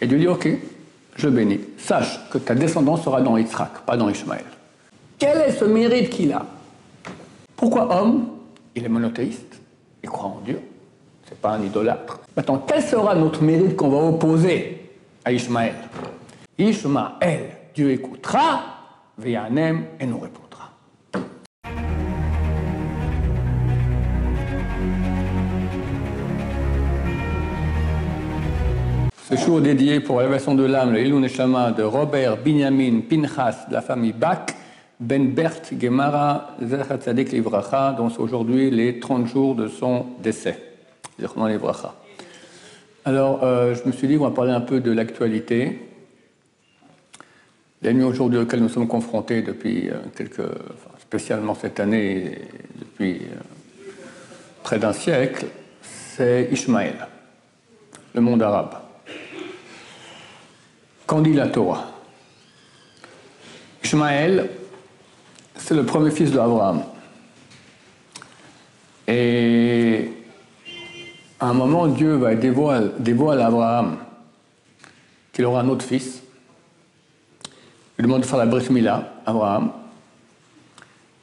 Et Dieu dit, ok, je bénis. Sache que ta descendance sera dans Yitzhak, pas dans Ishmaël. Quel est ce mérite qu'il a? Pourquoi homme? Il est monothéiste, il croit en Dieu, c'est pas un idolâtre. Maintenant, quel sera notre mérite qu'on va opposer à Ishmaël? Ishmaël, Dieu écoutera, Véanem, et nous répondra. Ce show dédié pour l'élévation de l'âme, le Ilun Neshama de Robert Binyamin Pinchas de la famille Bach, Ben Bert Gemara Zechat Tzadik Livracha, dont c'est aujourd'hui les 30 jours de son décès. Alors, euh, je me suis dit, on va parler un peu de l'actualité. Nuits aujourd'hui auxquelles nous sommes confrontés depuis euh, quelques, spécialement cette année, depuis euh, près d'un siècle, c'est Ishmaël, le monde arabe. Qu'en dit la Torah? Ishmaël, c'est le premier fils d'Abraham. Et à un moment, Dieu va dévoiler, dévoile à Abraham qu'il aura un autre fils. Il demande de faire la brit Mila, Abraham.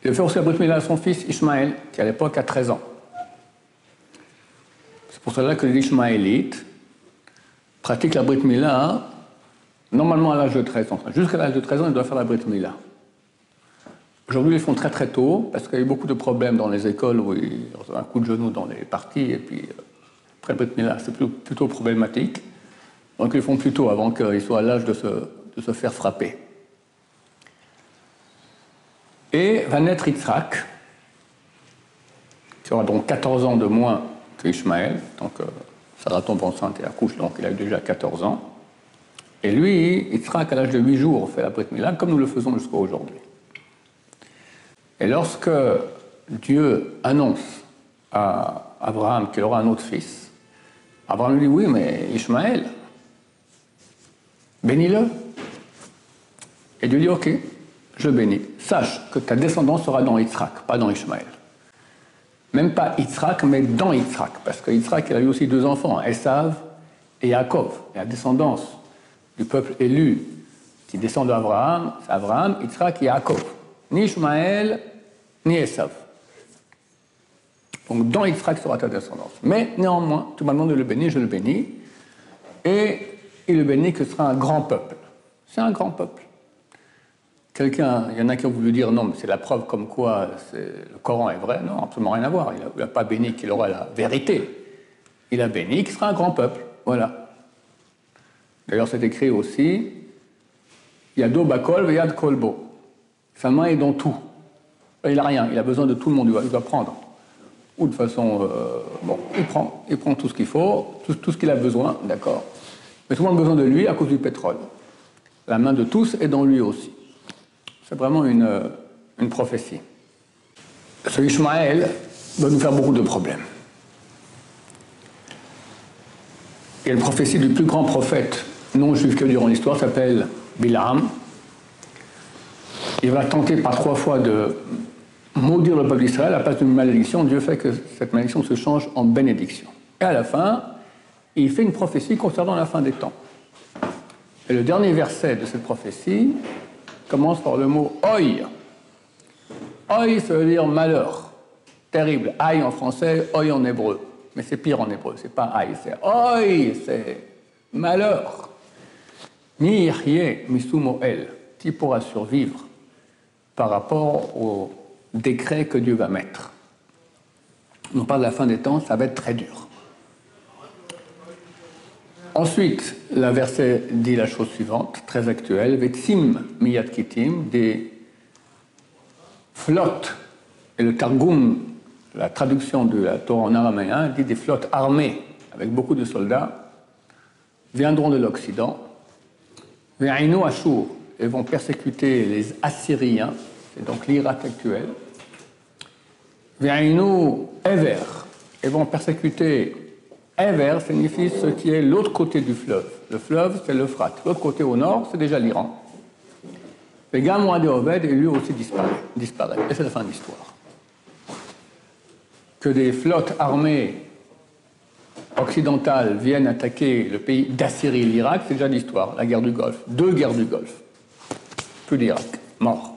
Il faire aussi la brit Mila à son fils Ishmaël, qui à l'époque a 13 ans. C'est pour cela que les Ishmaélites pratiquent la brit Mila Normalement à l'âge de 13 ans. Jusqu'à l'âge de 13 ans, il doit faire la Brit Mila. Aujourd'hui, ils le font très très tôt, parce qu'il y a eu beaucoup de problèmes dans les écoles où ils ont un coup de genou dans les parties, et puis euh, après le Brit Mila, c'est plutôt problématique. Donc ils le font plus tôt, avant qu'ils soient à l'âge de se, de se, faire frapper. Et va naître Yitzhak, qui aura donc 14 ans de moins que Ishmaël, donc euh, Sarah tombe enceinte et accouche, donc il a déjà 14 ans. Et lui, sera qu'à l'âge de 8 jours, fait la Brit Mila, comme nous le faisons jusqu'à aujourd'hui. Et lorsque Dieu annonce à Abraham qu'il aura un autre fils, Abraham lui dit Oui, mais Ishmaël, bénis-le. Et Dieu dit Ok, je bénis. Sache que ta descendance sera dans Yitzhak, pas dans Ishmaël. Même pas Yitzhak, mais dans Yitzhak, parce que Yitzhak, il a eu aussi deux enfants, Esav et Yaakov. Et la descendance du peuple élu qui descend d'Abraham, c'est Abraham, Yitzhak et Yaakov. Ni Ishmaël, ni Esav. Donc dans Yitzhak sera ta descendance. Mais néanmoins, tout le monde le bénit, je le bénis. Et il le bénit que ce sera un grand peuple. C'est un grand peuple. Quelqu'un, il y en a qui ont voulu dire non, mais c'est la preuve comme quoi le Coran est vrai. Non, absolument rien à voir. Il n'a pas béni qu'il aura la vérité. Il a béni qu'il sera un grand peuple. Voilà. D'ailleurs, c'est écrit aussi Yado bakol yad kolbo. Sa main est dans tout. Il n'a rien, il a besoin de tout le monde, il doit, prendre. Ou de façon. Euh, bon, il prend, il prend tout ce qu'il faut, tout, ce qu'il a besoin, d'accord. Mais tout le monde a besoin de lui à cause du pétrole. La main de tous est dans lui aussi. C'est vraiment une, euh, une prophétie. Ce Ishmaël va nous faire beaucoup de problèmes. Et la prophétie du plus grand prophète non juif que durant l'histoire, s'appelle Bilam. Il va tenter par trois fois de maudire le peuple d'Israël à la place d'une malédiction. Dieu fait que cette malédiction se change en bénédiction. Et à la fin, il fait une prophétie concernant la fin des temps. Et le dernier verset de cette prophétie commence par le mot oi. Oi, ça veut dire malheur, terrible. Aïe en français, oi en hébreu. Mais c'est pire en hébreu, c'est pas aïe, c'est oi, c'est malheur. Ni Misumo El, qui pourra survivre par rapport au décret que Dieu va mettre. On parle de la fin des temps, ça va être très dur. Ensuite, la verset dit la chose suivante, très actuelle, Vetsim miyat kitim, des flottes, et le Targum, la traduction de la Torah en araméen, dit des flottes armées avec beaucoup de soldats, viendront de l'Occident Ve'ainu Ashur, et vont persécuter les Assyriens, c'est donc l'Irak actuel. Ve'ainu Ever, et vont persécuter Ever signifie ce qui est l'autre côté du fleuve. Le fleuve, c'est l'Euphrate. L'autre côté au nord, c'est déjà l'Iran. Gamouad et Oved, et lui aussi disparaît. disparaît. Et c'est la fin de l'histoire. Que des flottes armées occidentales viennent attaquer le pays d'Assyrie, l'Irak, c'est déjà l'histoire, la guerre du Golfe. Deux guerres du Golfe. Plus l'Irak, mort.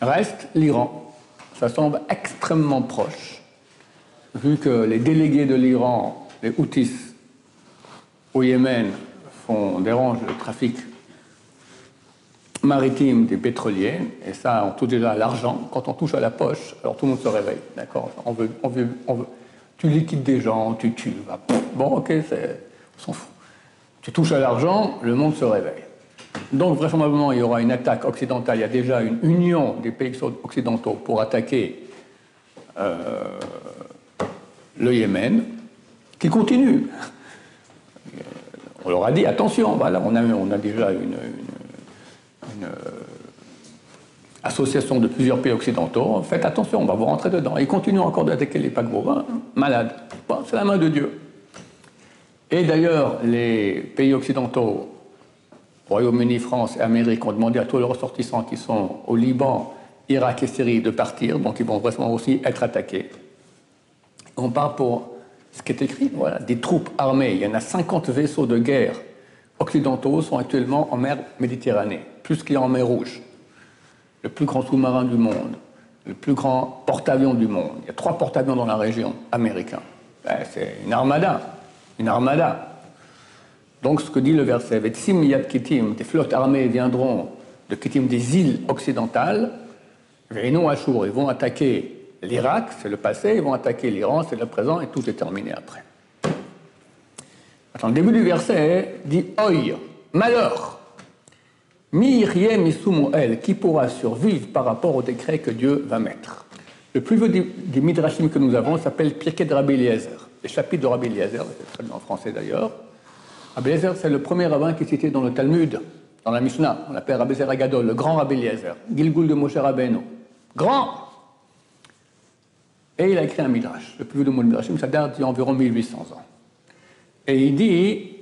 Reste l'Iran. Ça semble extrêmement proche, vu que les délégués de l'Iran, les Houthis, au Yémen, font, dérangent le trafic maritime des pétroliers, et ça, on touche déjà à l'argent. Quand on touche à la poche, alors tout le monde se réveille, d'accord? On veut, Tu liquides des gens, tu tues, bon, ok, on s'en fout. Tu touches à l'argent, le monde se réveille. Donc, vraisemblablement, il y aura une attaque occidentale. Il y a déjà une union des pays occidentaux pour attaquer euh, le Yémen, qui continue. On leur a dit attention, voilà, on a, on a déjà une, association de plusieurs pays occidentaux. Faites attention, on va vous rentrer dedans. Ils continuent encore d'attaquer les paquebots. Hein, malades. c'est la main de Dieu. Et d'ailleurs, les pays occidentaux Royaume-Uni, France et Amérique ont demandé à tous les ressortissants qui sont au Liban, Irak et Syrie de partir, donc ils vont vraiment aussi être attaqués. On part pour ce qui est écrit, voilà, des troupes armées. Il y en a 50 vaisseaux de guerre occidentaux sont actuellement en mer Méditerranée, plus qu'il y a en mer Rouge. Le plus grand sous-marin du monde, le plus grand porte-avions du monde. Il y a trois porte-avions dans la région américain. Ben, c'est une armada, une armada. Donc ce que dit le verset, Kitim, des flottes armées viendront de Kitim des îles occidentales, non Ashur, ils vont attaquer l'Irak, c'est le passé, ils vont attaquer l'Iran, c'est le présent, et tout est terminé après. Attends, le début du verset dit Oi, malheur, Qui pourra survivre par rapport au décret que Dieu va mettre. Le plus vieux des, midrashim que nous avons s'appelle Pirkei de Rabbi Eliezer, les chapitres de Rabbi Eliezer, c'est en français d'ailleurs. Rabbi Eliezer, c'est le premier rabbin qui est cité dans le Talmud, dans la Mishnah. On l'appelle Rabbi Agadol, le grand Rabbi Eliezer, Gilgul de Moshe Rabbeinu. Grand Et il a écrit un midrash. Le plus vieux de midrashim, ça date d'il y a environ 1800 ans. Et il dit,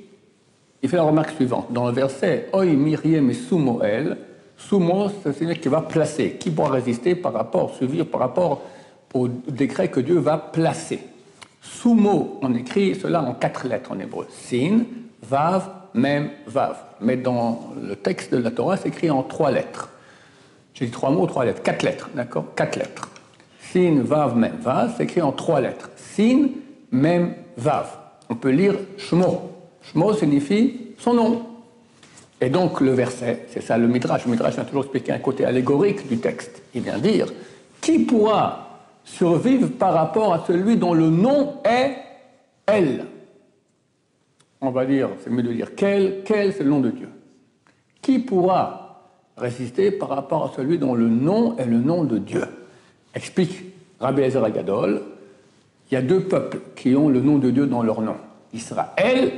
il fait la remarque suivante. Dans le verset Oi Miriam et Sumoel, Sumo, c'est qui va placer, qui pourra résister par rapport, suivre par rapport au décret que Dieu va placer? Sumo, on écrit cela en quatre lettres en hébreu. Sin, Vav, Mem, Vav. Mais dans le texte de la Torah, c'est écrit en trois lettres. J'ai dit trois mots, trois lettres. Quatre lettres, d'accord? Quatre lettres. Sin, Vav, Mem, Vav, c'est écrit en trois lettres. Sin, Mem, Vav. On peut lire Shmo. Shmo signifie son nom. Et donc le verset, c'est ça le Midrash. Le Midrash vient toujours expliquer un côté allégorique du texte. Il vient dire Qui pourra survivre par rapport à celui dont le nom est elle on va dire, c'est mieux de dire quel, quel c'est le nom de Dieu. Qui pourra résister par rapport à celui dont le nom est le nom de Dieu? Explique Rabbi Ezer Agadol, il y a deux peuples qui ont le nom de Dieu dans leur nom, Israël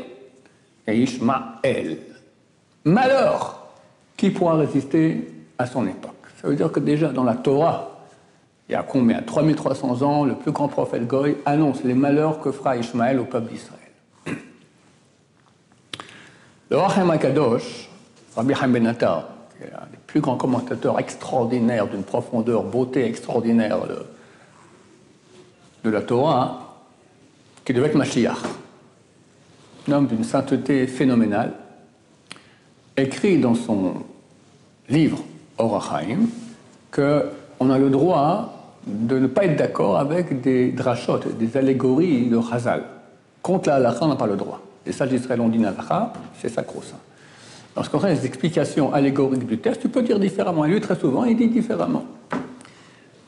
et Ishmaël. Malheur Qui pourra résister à son époque Ça veut dire que déjà dans la Torah, il y a combien? 3300 ans, le plus grand prophète Goy annonce les malheurs que fera Ishmaël au peuple d'Israël. Le Rachem Akadosh, Rabbi Chaim Ben qui est un des plus grands commentateurs extraordinaires, d'une profondeur, beauté extraordinaire de, la Torah, qui devait être Mashiach, un homme d'une sainteté phénoménale, écrit dans son livre Orachaim qu'on a le droit de ne pas être d'accord avec des drachot, des allégories de Chazal. Contre la halakha, on n'a pas le droit. Les sages d'Israël ont dit Nalacha, c'est sacro-saint. ce concerne les explications allégoriques du texte, tu peux dire différemment. Et lui, très souvent, il dit différemment.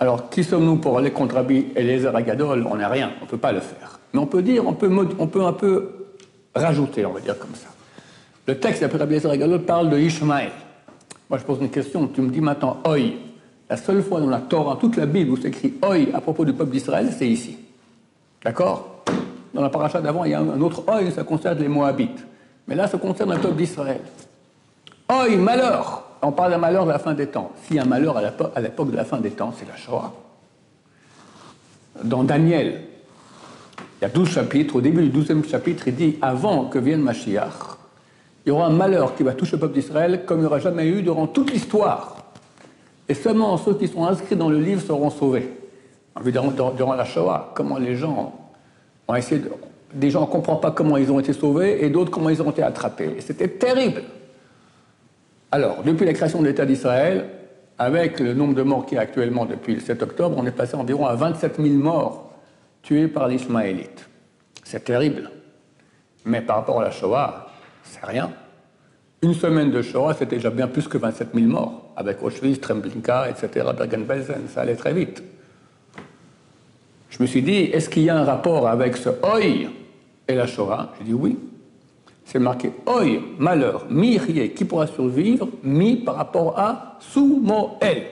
Alors, qui sommes-nous pour aller contre Rabbi Eliezer Agadol? On n'est rien, on ne peut pas le faire. Mais on peut dire, on peut, on peut un peu rajouter, on va dire comme ça. Le texte d'après Rabbi Agadol parle de Ishmaël. Moi, je pose une question, tu me dis maintenant, Oi. La seule fois dans la Torah, toute la Bible où c'est écrit Oi à propos du peuple d'Israël, c'est ici. D'accord? Dans la paracha d'avant, il y a un autre oi, ça concerne les Moabites. Mais là, ça concerne le peuple d'Israël. Oi, malheur On parle d'un malheur de la fin des temps. S'il y a un malheur à l'époque de la fin des temps, c'est la Shoah. Dans Daniel, il y a 12 chapitres. Au début du 12e chapitre, il dit Avant que vienne Mashiach, il y aura un malheur qui va toucher le peuple d'Israël comme il n'y aura jamais eu durant toute l'histoire. Et seulement ceux qui sont inscrits dans le livre seront sauvés. Évidemment, durant la Shoah, comment les gens on, des gens ne comprennent pas comment ils ont été sauvés et d'autres comment ils ont été attrapés. C'était terrible. Alors, depuis la création de l'État d'Israël, avec le nombre de morts qui est actuellement depuis le 7 octobre, on est passé environ à 27 000 morts tués par l'Ismaélite. C'est terrible. Mais par rapport à la Shoah, c'est rien. Une semaine de Shoah, c'était déjà bien plus que 27 000 morts, avec Auschwitz, Treblinka, etc., Bergen-Belsen, ça allait très vite. Je me suis dit, est-ce qu'il y a un rapport avec ce oi et la Shoah? J'ai dit oui. C'est marqué oi, malheur, mi qui pourra survivre, mi par rapport à sumo-el.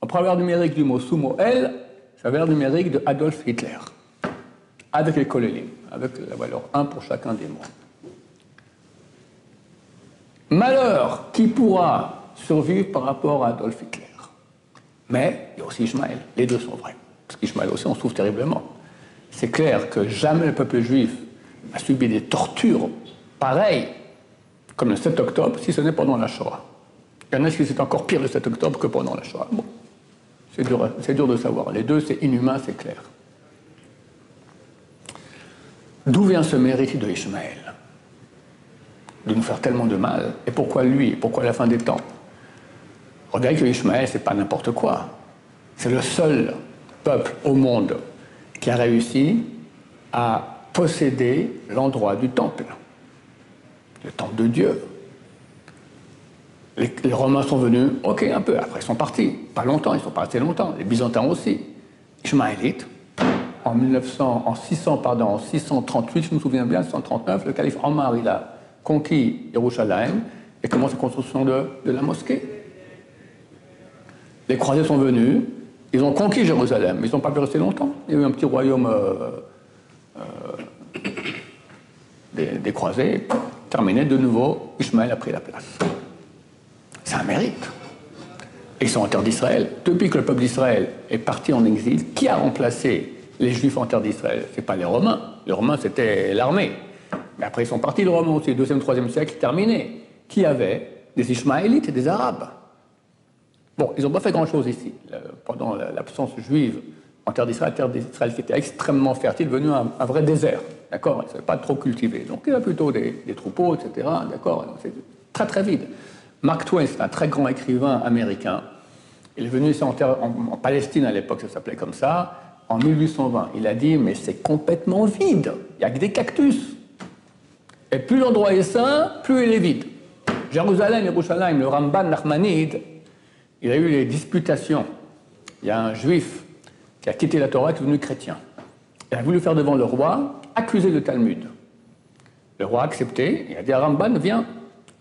En première numérique du mot sumo-el, c'est la valeur numérique de Adolf Hitler, avec les colélimes, avec la valeur 1 pour chacun des mots. Malheur qui pourra survivre par rapport à Adolf Hitler. Mais il y a aussi Ishmael. Les deux sont vrais. Parce qu'Ishmael aussi, on souffre terriblement. C'est clair que jamais le peuple juif a subi des tortures pareilles comme le 7 octobre, si ce n'est pendant la Shoah. Il y en a qui c'est encore pire le 7 octobre que pendant la Shoah. Bon, c'est dur, de savoir. Les deux, c'est inhumain, c'est clair. D'où vient ce mérite de Ishmael de nous faire tellement de mal Et pourquoi lui? Pourquoi la fin des temps? Regardez que Ishmael, c'est pas n'importe quoi. C'est le seul peuple au monde qui a réussi à posséder l'endroit du temple, le temple de Dieu. Les, Romains sont venus, ok, un peu, après ils sont partis, pas longtemps, ils sont pas restés longtemps, les Byzantins aussi. Ishmaélites, en, 1900, en 600, pardon, en 638, je me souviens bien, 639, le calife Omar, il a conquis Jérusalem et commence la construction de, la mosquée. Les croisés sont venus, ils ont conquis Jérusalem, mais ils n'ont pas pu rester longtemps. Il y a eu un petit royaume euh, euh, des, croisés, terminé, de nouveau, Ishmaël a pris la place. C'est un mérite. ils sont en terre d'Israël. Depuis que le peuple d'Israël est parti en exil, qui a remplacé les Juifs en terre d'Israël? Ce n'est pas les Romains. Les Romains, c'était l'armée. Mais après, ils sont partis, les Romains aussi, 2e, 3e siècle, terminé. Qui avait? Des Ishmaélites et des Arabes. Bon, ils n'ont pas fait grand-chose ici. Pendant l'absence juive en terre d'Israël, terre d'Israël qui était extrêmement fertile, devenu un, vrai désert. D'accord? Ils ne pas trop cultivé. Donc il y a plutôt des, troupeaux, etc. D'accord? C'est très très vide. Mark Twain, c'est un très grand écrivain américain. Il est venu ici en, en Palestine à l'époque, ça s'appelait comme ça, en 1820. Il a dit Mais c'est complètement vide. Il n'y a que des cactus. Et plus l'endroit est sain, plus il est vide. Jérusalem, Jérusalem, le Ramban Nachmanide, il a eu les disputations. Il y a un juif qui a quitté la Torah, qui est devenu chrétien. Il a voulu faire devant le roi, accuser le Talmud. Le roi a accepté, il a dit Ramban, viens.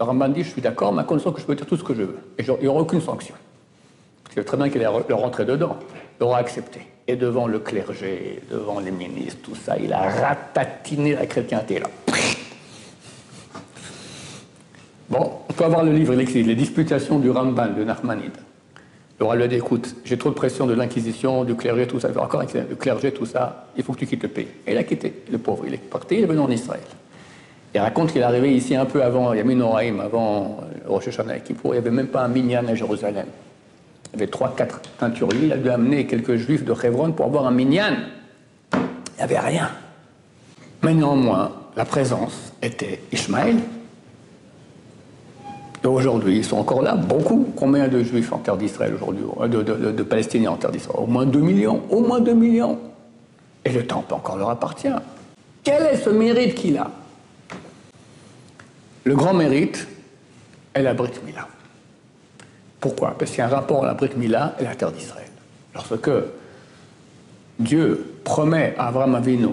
Le Ramban dit, je suis d'accord, mais à que je peux dire tout ce que je veux. Et il n'y aura aucune sanction. C'est très bien qu'il ait le rentrer dedans. Le roi a accepté. Et devant le clergé, devant les ministres, tout ça, il a ratatiné la chrétienté. Bon, on peut avoir le livre, il écrit Les disputations du Ramban de Nachmanide. Le roi lui dit écoute, j'ai trop de pression de l'Inquisition, du clergé, tout ça. Encore le clergé, tout ça, il faut que tu quittes le pays. Et il a quitté, le pauvre. Il est parti, il est venu en Israël. Il raconte qu'il est arrivé ici un peu avant, il y a Minoraim, avant euh, Rosh Hashanah et il n'y avait même pas un minyan à Jérusalem. Il y avait trois, quatre teinturiers, il a dû amener quelques juifs de Hebron pour avoir un minyan. Il n'y avait rien. Mais néanmoins, la présence était Ishmaël, Aujourd'hui, ils sont encore là, beaucoup. Combien de juifs en terre d'Israël aujourd'hui euh, de, Palestiniens en terre d'Israël? Au moins 2 millions, au moins 2 millions. Et le temple encore leur appartient. Quel est ce mérite qu'il a? Le grand mérite est la Brit Mila. Pourquoi? Parce qu'il y a un rapport entre la Brit Mila et la terre d'Israël. Lorsque Dieu promet à Abraham Avinu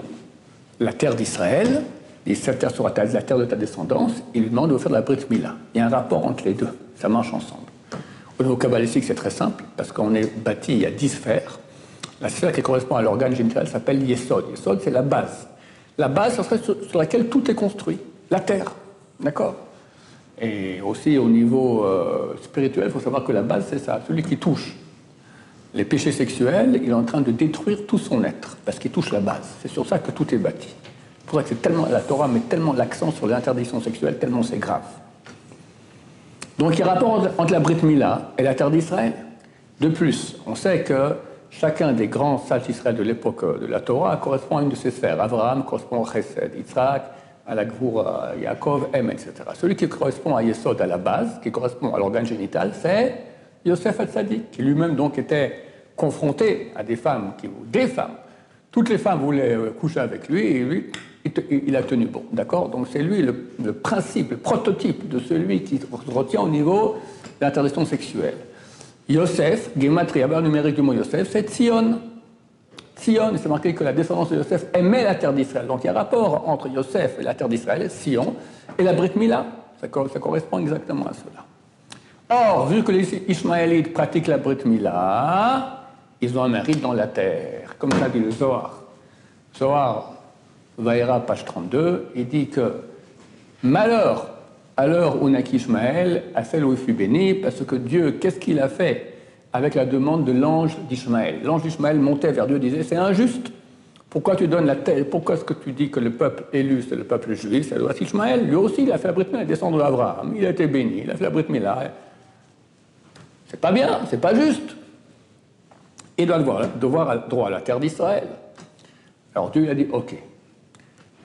la terre d'Israël, et cette terre sera la terre de ta descendance, il lui demande de faire la Brit Mila. Il y a un rapport entre les deux, ça marche ensemble. Au niveau kabbalistique, c'est très simple, parce qu'on est bâti, il y a dix sphères. La sphère qui correspond à l'organe génital s'appelle Yesod. Yesod, c'est la base. La base, sur, laquelle tout est construit, la terre. D'accord Et aussi, au niveau euh, spirituel, il faut savoir que la base, c'est ça, celui qui touche les péchés sexuels, il est en train de détruire tout son être, parce qu'il touche la base. C'est sur ça que tout est bâti pour que tellement, la Torah met tellement l'accent sur l'interdiction sexuelle, tellement c'est grave. Donc il y a rapport entre la Brit Mila et la terre d'Israël. De plus, on sait que chacun des grands sages d'Israël de l'époque de la Torah correspond à une de ces sphères. Abraham correspond au Chesed, Yitzhak à la Gvoura, Yaakov, M, etc. Celui qui correspond à Yesod, à la base, qui correspond à l'organe génital, c'est Yosef al-Sadiq, qui lui-même donc était confronté à des femmes, qui, des femmes. Toutes les femmes voulaient euh, coucher avec lui et lui, il a tenu bon. D'accord? Donc c'est lui le, principe, le prototype de celui qui retient au niveau de l'interdiction sexuelle. Yosef, Gematria, numérique du mot Yosef, c'est Tzion. Sion, c'est marqué que la descendance de Yosef aimait la terre d'Israël. Donc il y a un rapport entre Yosef et la terre d'Israël, Sion, et la Brit Mila. Ça, correspond exactement à cela. Or, vu que les Ishmaélites pratiquent la Brit Mila, ils ont un mérite dans la terre. Comme ça dit le Zohar. Zohar, Vaïra, page 32, il dit que malheur à l'heure où naquit Ishmaël, à celle où il fut béni, parce que Dieu, qu'est-ce qu'il a fait avec la demande de l'ange d'Ishmaël. L'ange d'Ishmaël montait vers Dieu et disait C'est injuste. Pourquoi tu donnes la tête Pourquoi est-ce que tu dis que le peuple élu, c'est le peuple juif, c'est le Ishmaël Lui aussi, il a fait la Brit il descend d'Abraham, il a été béni, il a fait la Brit C'est pas bien, c'est pas juste. Il doit avoir, devoir droit à la terre d'Israël. Alors Dieu il a dit Ok,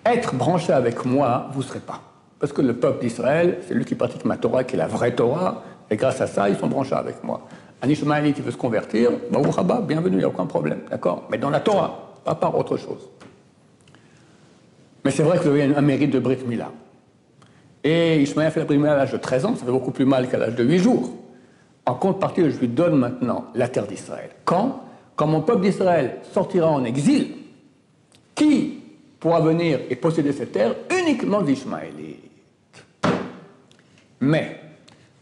être branché avec moi, vous ne serez pas. Parce que le peuple d'Israël, c'est lui qui pratique ma Torah, qui est la vraie Torah, et grâce à ça, ils sont branchés avec moi. Un Ishmaélite qui veut se convertir, bienvenue, il n'y a aucun problème, d'accord? Mais dans la Torah, pas par autre chose. Mais c'est vrai que vous avez un mérite de Brit Mila. Et Ishmaël fait la Brit à l'âge de 13 ans, ça fait beaucoup plus mal qu'à l'âge de 8 jours. En contrepartie, je lui donne maintenant la terre d'Israël. Quand? Quand mon peuple d'Israël sortira en exil, qui pourra venir et posséder cette terre? Uniquement d'Ishmaélites. Mais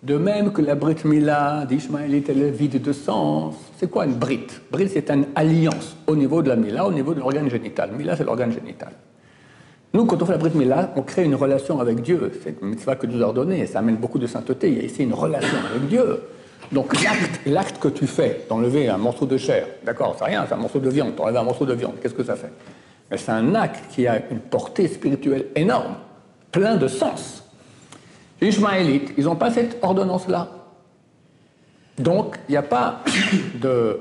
de même que la Brit Mila d'Ishmaël était vide de sens. C'est quoi une Brit? Brit, c'est une alliance au niveau de la Mila, au niveau de l'organe génital. Mila, c'est l'organe génital. Nous, quand on fait la Brit Mila, on crée une relation avec Dieu. C'est une mitzvah que Dieu a et ça amène beaucoup de sainteté. Il y a ici une relation avec Dieu. Donc l'acte que tu fais d'enlever un morceau de chair, d'accord, c'est rien, c'est un morceau de viande, t'enlèves un morceau de viande, qu'est-ce que ça fait? Mais c'est un acte qui a une portée spirituelle énorme, plein de sens. Ishmaélites, ils n'ont pas cette ordonnance-là. Donc, il n'y a pas de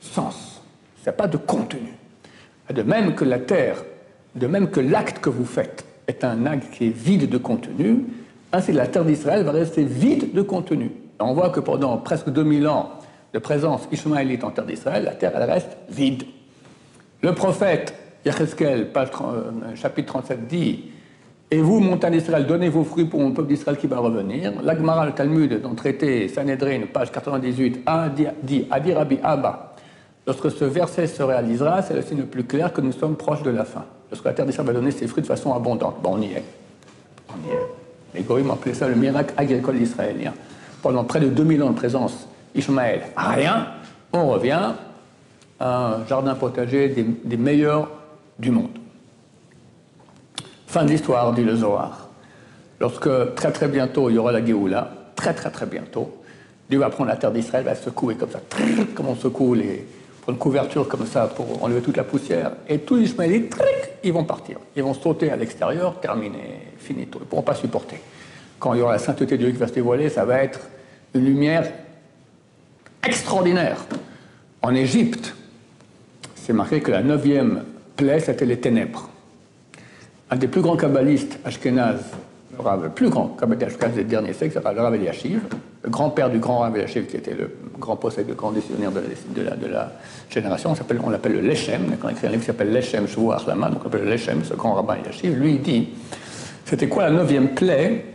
sens, il n'y a pas de contenu. De même que la terre, de même que l'acte que vous faites est un acte qui est vide de contenu, ainsi la terre d'Israël va rester vide de contenu. on voit que pendant presque 2000 ans de présence ishmaélite en terre d'Israël, la terre elle reste vide. Le prophète Yecheskel, euh, chapitre 37, dit et vous, montagne d'Israël, donnez vos fruits pour mon peuple d'Israël qui va revenir. L'Agmara, le Talmud, dans le traité Sanhedrin, page 98, a dit Adi Rabbi Abba, lorsque ce verset se réalisera, c'est le signe le plus clair que nous sommes proches de la fin. Lorsque la terre d'Israël va donner ses fruits de façon abondante. Bon, on y est. On y est. Les Goïms appelaient ça le miracle agricole israélien. Pendant près de 2000 ans de présence, Ishmaël, rien, on revient à un jardin potager des meilleurs du monde. Fin de l'histoire, dit le Zohar. Lorsque très très bientôt il y aura la Géoula, très très très bientôt, Dieu va prendre la terre d'Israël, va secouer comme ça, comme on secoue les, pour une couverture comme ça pour enlever toute la poussière, et tous les Ishmaélites, ils vont partir. Ils vont sauter à l'extérieur, terminé, finito. Ils ne pourront pas supporter. Quand il y aura la sainteté de Dieu qui va se dévoiler, ça va être une lumière extraordinaire. En Égypte, c'est marqué que la neuvième plaie, c'était les ténèbres un des plus grands kabbalistes ashkénazes, le, plus grand kabbaliste ashkénaze des derniers siècles, le Rav Eliashiv, le grand-père du grand Rav Eliashiv, qui était le grand possède, le grand décisionnaire de la, génération. On, l'appelle le Lechem, quand il écrit un livre qui s'appelle Lechem Achlama, donc on l'appelle le Lechem, ce grand rabbin Eliashiv, lui dit c'était quoi la neuvième plaie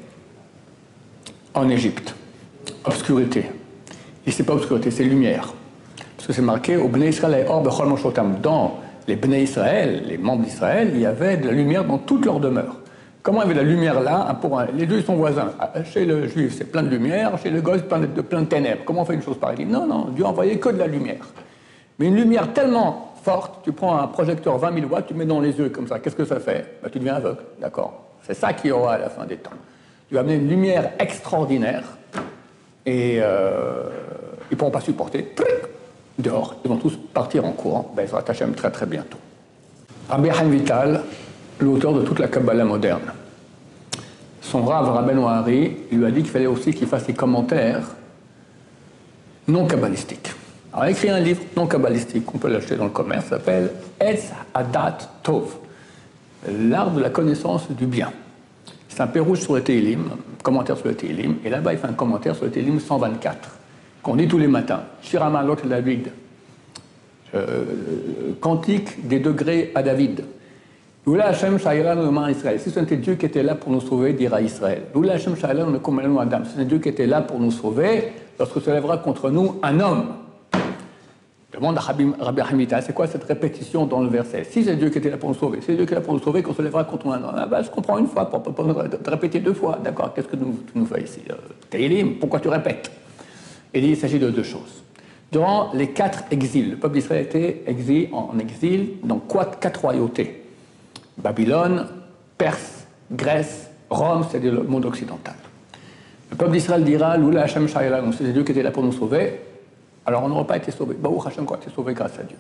en Égypte? Obscurité. Et c'est pas obscurité, c'est lumière. Parce que c'est marqué au Bnei Israël Or Bechol Dans les Bnei Israël, les membres d'Israël, il y avait de la lumière dans toute leur demeure. Comment il y avait de la lumière là pour Les deux sont voisins. Ah, chez le juif, c'est plein de lumière, chez le gosse, plein de, plein de ténèbres. Comment on fait une chose pareille? Non, non, Dieu a envoyé que de la lumière. Mais une lumière tellement forte, tu prends un projecteur 20 000 watts, tu mets dans les yeux comme ça, qu'est-ce que ça fait? Ben, Tu deviens aveugle, d'accord C'est ça qu'il y aura à la fin des temps. Tu vas amener une lumière extraordinaire et euh, ils ne pourront pas supporter dehors. Ils vont tous partir en courant. Ben, ils vont Hashem très très bientôt. Rabbi Vital, l'auteur de toute la Kabbalah moderne, son rave Rabben Ohari lui a dit qu'il fallait aussi qu'il fasse des commentaires non kabbalistiques. Alors, il a écrit un livre non kabbalistique, on peut l'acheter dans le commerce, s'appelle Etz Adat Tov, l'art de la connaissance du bien. C'est un rouge sur le Télim, commentaire sur le Télim, et là-bas il fait un commentaire sur le Télim 124, qu'on dit tous les matins. Shiramalot David, euh, cantique des degrés à David. Oula Hashem Israël. Si c'était Dieu qui était là pour nous sauver, dira Israël. Oula Hashem Adam. Si c'était Dieu qui était là pour nous sauver, lorsque se lèvera contre nous un homme. Demande à Rabbi Hamita, c'est quoi cette répétition dans le verset? Si c'est Dieu qui était là pour nous sauver, c'est Dieu qui est là pour nous sauver, qu'on se lèvera contre un homme. Ah bah, je comprends une fois, pour, pour, répéter deux fois. D'accord, qu'est-ce que tu nous, fais ici euh, pourquoi tu répètes? Dit, il s'agit de deux choses. Durant les quatre exils, le peuple d'Israël était exilé en exil dans quatre royautés. Babylone, Perse, Grèce, Rome, c'est le monde occidental. Le peuple d'Israël dira Lula Hashem donc c'est Dieu qui était là pour nous sauver, alors on n'aurait pas été sauvés. Baruch Hashem, quoi, été sauvé grâce à Dieu.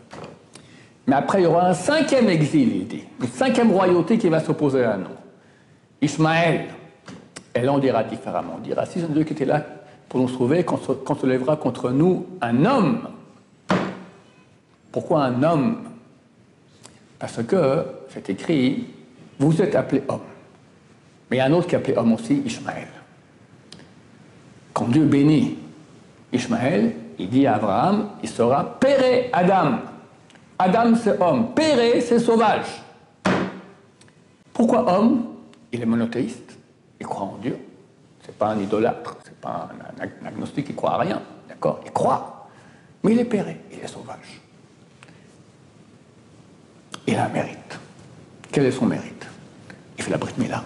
Mais après, il y aura un cinquième exil, il dit, une cinquième royauté qui va s'opposer à nous. Ismaël. Et là, on dira différemment. On dira si c'est Dieu qui était là pour nous se, quand se lèvera contre nous un homme. Pourquoi un homme? Parce que c'est écrit, vous êtes appelé homme. Mais il y a un autre qui est appelé homme aussi, Ishmaël. Quand Dieu bénit Ishmaël, il dit à Abraham, il sera Péré Adam. Adam c'est homme, Péré c'est sauvage. Pourquoi homme? Il est monothéiste, il croit en Dieu. Pas un idolâtre, c'est pas un, agnostique qui croit à rien, d'accord? Il croit, mais il est péré, il est sauvage. Il a un mérite. Quel est son mérite? Il fait la Brit Mila.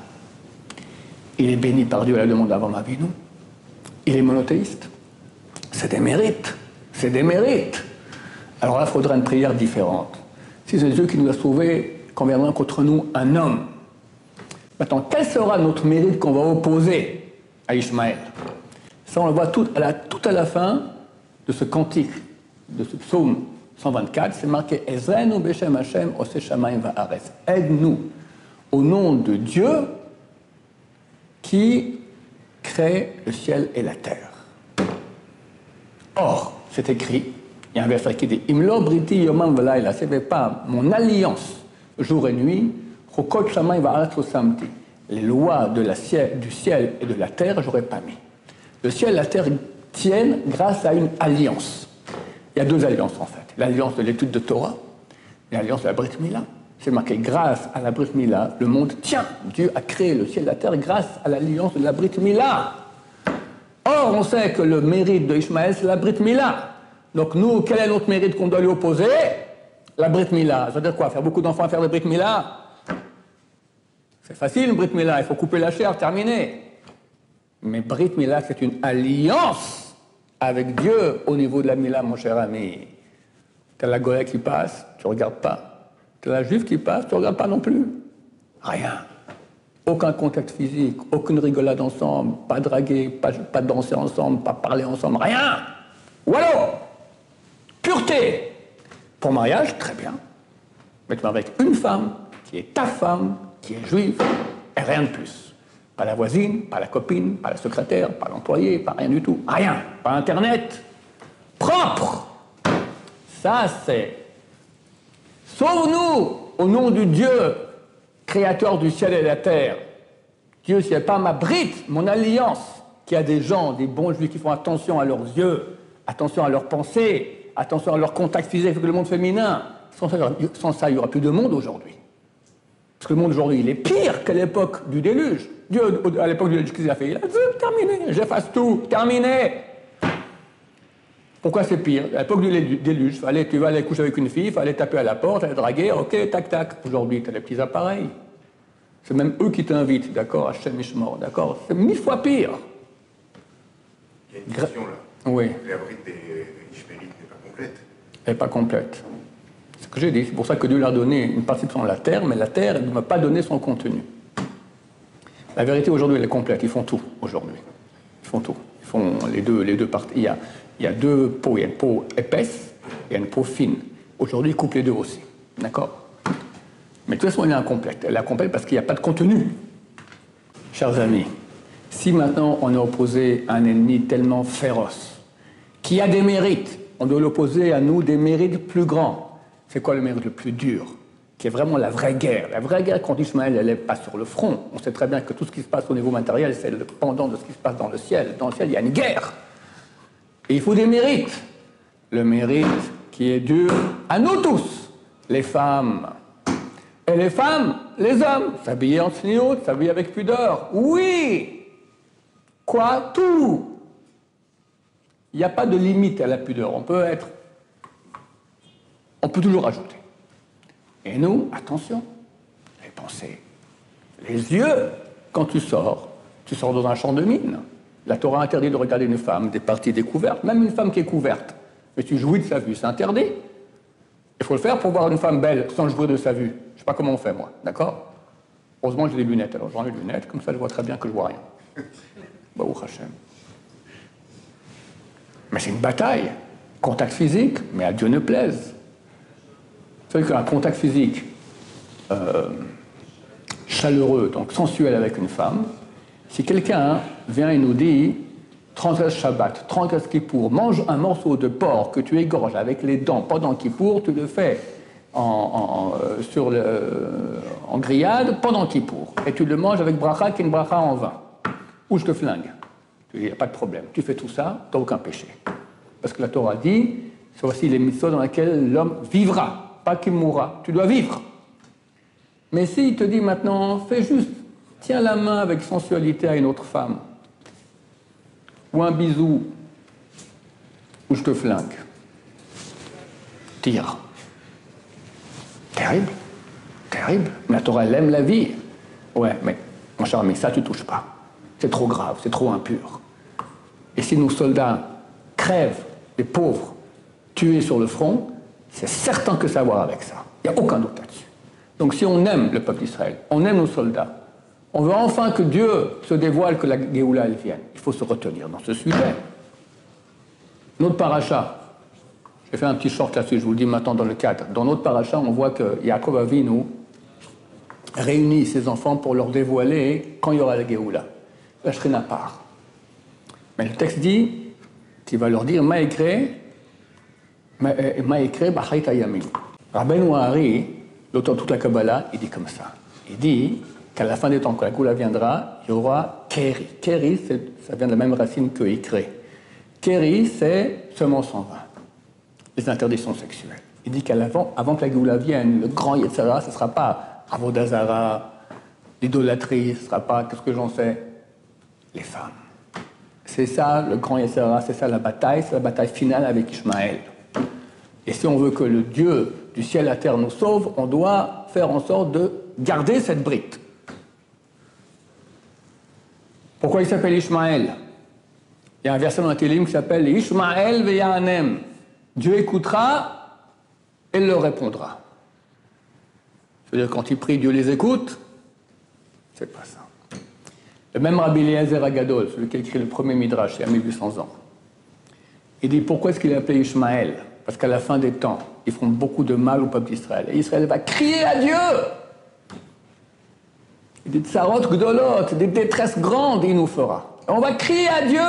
Il est béni par Dieu à la demande d'avant ma vie, nous. Il est monothéiste. C'est des mérites. C'est des mérites. Alors là, il faudra une prière différente. Si c'est Dieu qui nous a sauvés, quand viendra contre nous un homme. Maintenant, quel sera notre mérite qu'on va opposer? À Ça, on le voit tout à la, tout à la fin de ce cantique, de ce psaume 124, c'est marqué Ezrenu Beshem Hashem Va'ares. Aide-nous au nom de Dieu qui crée le ciel et la terre. Or, c'est écrit, il y a un verset qui dit Imlo Briti Yomam Valaila, ce n'est pas mon alliance jour et nuit, Chokot Shamayim Samti. Les lois du ciel et de la terre, j'aurais pas mis. Le ciel et la terre tiennent grâce à une alliance. Il y a deux alliances en fait l'alliance de l'étude de Torah, l'alliance de la Brit Mila. C'est marqué grâce à la Brit Mila, le monde tient. Dieu a créé le ciel et la terre grâce à l'alliance de la Brit Mila. Or, on sait que le mérite de Ishmaël, c'est la Brit Mila. Donc, nous, quel est notre mérite qu'on doit lui opposer? La Brit Mila. Ça veut dire quoi? Faire beaucoup d'enfants faire la Brit Mila C'est facile, Brit Mila. Il faut couper la chair, terminer. Mais Brit Mila, c'est une alliance avec Dieu au niveau de la Mila, mon cher ami. T'as la Goya qui passe, tu regardes pas. T'as la juive qui passe, tu regardes pas non plus. Rien. Aucun contact physique, aucune rigolade ensemble, pas draguer, pas, pas danser ensemble, pas parler ensemble, rien. Ou alors, pureté. Pour mariage, très bien. Mais tu avec une femme qui est ta femme, qui est juive, et rien de plus. Pas la voisine, pas la copine, pas la secrétaire, pas l'employé, pas rien du tout. Rien. Pas Internet. Propre. Ça, c'est Sauve-nous au nom du Dieu, créateur du ciel et de la terre. Dieu, ce n'est pas ma brite, mon alliance, qui a des gens, des bons juifs qui font attention à leurs yeux, attention à leurs pensées, attention à leur contact physique avec le monde féminin. Sans ça, il n'y aura plus de monde aujourd'hui. Parce que le monde aujourd'hui, il est pire qu'à l'époque du déluge. Dieu, à l'époque du déluge, qu'est-ce qu'il a fait? Il a dit, terminé, j'efface tout, terminé. Pourquoi c'est pire? À l'époque du déluge, fallait, tu vas aller coucher avec une fille, il fallait taper à la porte, aller draguer, ok, tac, tac. Aujourd'hui, tu as des petits appareils. C'est même eux qui t'invitent, d'accord, à Mishmor, d'accord? C'est mille fois pire. Il y a une question là. Oui. L'abri des n'est pas complète. Elle n'est pas complète. Que j'ai dit. C'est pour ça que Dieu leur a donné une participation de la terre, mais la terre ne m'a pas donné son contenu. La vérité aujourd'hui, elle est complète. Ils font tout aujourd'hui. Ils font tout. Ils font les deux, les deux parties. Il y a il y a deux peaux. Il y a une peau épaisse et une peau fine. Aujourd'hui, il coupe les deux aussi. D'accord? Mais de toute façon, elle est incomplète. Elle est incomplète parce qu'il n'y a pas de contenu. Chers amis, si maintenant on est opposé à un ennemi tellement féroce, qui a des mérites, on doit l'opposer à nous des mérites plus grands. C'est quoi le mérite le plus dur Qui est vraiment la vraie guerre? La vraie guerre contre Ismaël, elle n'est pas sur le front. On sait très bien que tout ce qui se passe au niveau matériel, c'est le pendant de ce qui se passe dans le ciel. Dans le ciel, il y a une guerre. Il faut des mérites. Le mérite qui est dur à nous tous, les femmes. Et les femmes, les hommes, s'habiller en sniout, s'habiller avec pudeur. Oui Quoi Tout? Il n'y a pas de limite à la pudeur. On peut être. On peut toujours ajouter. Et nous, attention, les pensées. Les yeux, quand tu sors, tu sors dans un champ de mine. La Torah interdit de regarder une femme des parties découvertes, même une femme qui est couverte. Mais tu jouis de sa vue, c'est interdit. Il faut le faire pour voir une femme belle sans jouir de sa vue. Je ne sais pas comment on fait, moi, d'accord? Heureusement, j'ai des lunettes, alors j'en ai des lunettes, comme ça je vois très bien que je vois rien. Bah, Hashem. Mais c'est une bataille. Contact physique, mais à Dieu ne plaise. Savez qu'un contact physique euh, chaleureux, donc sensuel avec une femme, si quelqu'un vient et nous dit transgresse Shabbat, transgresse Kippour, mange un morceau de porc que tu égorges avec les dents pendant Kippour, tu le fais en, euh, en grillade pendant Kippour. Et tu le manges avec bracha qui une bracha en vin. Ou je te flingue. Il n'y a pas de problème. Tu fais tout ça, tu aucun péché. Parce que la Torah dit, c'est aussi les missions dans lesquelles l'homme vivra, pas qu'il mourra. Tu dois vivre. Mais s'il te dit maintenant, fais juste, tiens la main avec sensualité à une autre femme, ou un bisou, ou je te flingue, tire. Terrible, terrible. Mais la Torah, elle aime la vie. Ouais, mais mon cher ami, ça, tu touches pas. C'est trop grave, c'est trop impur. Et si nos soldats crèvent, les pauvres, tués sur le front, c'est certain que ça a à voir avec ça. Il n'y a aucun doute là-dessus. Donc si on aime le peuple d'Israël, on aime nos soldats, on veut enfin que Dieu se dévoile, que la Géoula elle vienne. Il faut se retenir dans ce sujet. Notre paracha, j'ai fait un petit short là-dessus, je vous le dis maintenant dans le cadre. Dans notre paracha, on voit que Yaakov Avinu réunit ses enfants pour leur dévoiler quand il y aura la Géoula. La Shrina part. Mais le texte dit qu'il va leur dire Maïkré, Maïkré Bachait Ayamin. Rabbeinu Hari, l'auteur de toute la Kabbalah, il dit comme ça. Il dit qu'à la fin des temps, quand la Goula viendra, il y aura Keri. Keri, ça vient de la même racine que Ikré. Keri, c'est seulement sans vin. Les interdictions sexuelles. Il dit qu'avant avant que la Goula vienne, le grand Yetzara, ce ne sera pas Avodazara, l'idolâtrie, ce ne sera pas, qu'est-ce que j'en sais, les femmes. C'est ça le grand Yetzirah, c'est ça la bataille, c'est la bataille finale avec Ishmaël. Et si on veut que le Dieu du ciel à terre nous sauve, on doit faire en sorte de garder cette brite. Pourquoi il s'appelle Ishmaël? Il y a un verset dans la Télim qui s'appelle Ishmaël veyanem. Dieu écoutera et leur répondra. C'est-à-dire quand il prie, Dieu les écoute C'est pas ça. Le même Rabbi Eliezer Agadol, celui qui a écrit le premier Midrash, il y a 1800 ans, il dit pourquoi est-ce qu'il est appelé Ishmaël? Parce qu'à la fin des temps, ils feront beaucoup de mal au peuple d'Israël. Et Israël va crier à Dieu dit Tsarot Gdolot, des détresses grandes, il nous fera. on va crier à Dieu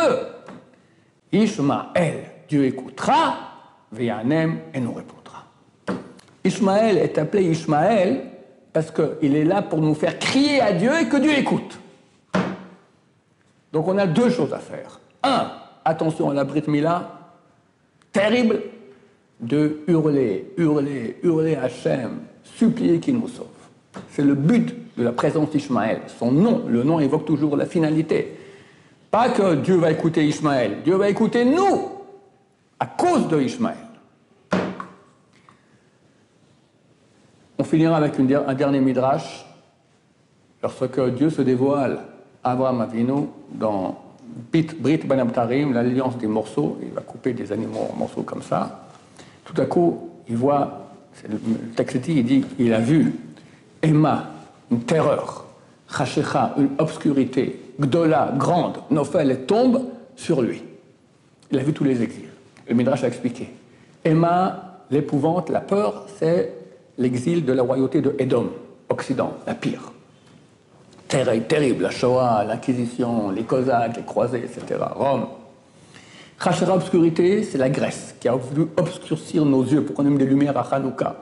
Ishmaël, Dieu écoutera, Vianem, et nous répondra. Ishmaël est appelé Ishmaël parce qu'il est là pour nous faire crier à Dieu et que Dieu écoute. Donc on a deux choses à faire. Un, attention à la Brit Mila, terrible, de hurler, hurler, hurler à Hachem, supplier qu'il nous sauve. C'est le but de la présence d'Ishmaël. Son nom, le nom évoque toujours la finalité. Pas que Dieu va écouter Ishmaël, Dieu va écouter nous à cause de Ishmaël. On finira avec un dernier midrash. Lorsque Dieu se dévoile Abraham Avinu dans Brit Banabtarim, l'alliance des morceaux, il va couper des animaux en morceaux comme ça. Tout à coup, il voit, le il dit, il a vu Emma, une terreur, Chashecha, une obscurité, Gdola, grande, Nofel, tombe sur lui. Il a vu tous les exils. Le Midrash a expliqué. Emma, l'épouvante, la peur, c'est l'exil de la royauté de Édom, Occident, la pire terrible, la Shoah, l'Inquisition, les Cosaques, les croisés, etc. Rome. Rachera obscurité, c'est la Grèce qui a voulu obscurcir nos yeux pour qu'on ait des lumières à Hanouka.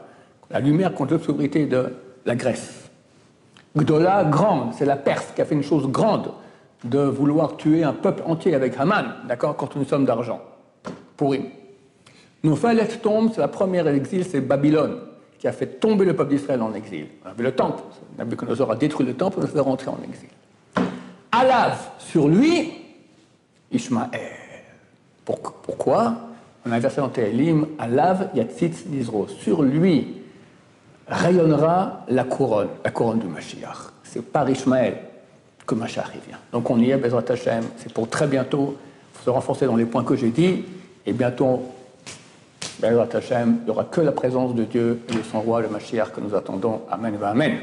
La lumière contre l'obscurité de la Grèce. Gdola, grande, c'est la Perse qui a fait une chose grande de vouloir tuer un peuple entier avec Haman, d'accord, contre une somme d'argent. Pourri. Noufal tombe, c'est la première exil, c'est Babylone, qui a fait tomber le peuple d'Israël en exil. On avait le temple. Nabucodonosor a détruit le temple et nous fait rentrer en exil. Alav, sur lui, Ishmaël. Pourquoi On a versé dans Télim, Alav Yatzitz Nizro. Sur lui rayonnera la couronne, la couronne du Mashiach. C'est par Ishmaël que Mashiach vient. Donc on y est, Bezrat Hashem. C'est pour très bientôt. Se renforcer dans les points que j'ai dit. Et bientôt, Bezrat Hashem, il n'y aura que la présence de Dieu et de son roi, le Mashiach, que nous attendons. Amen. Amen.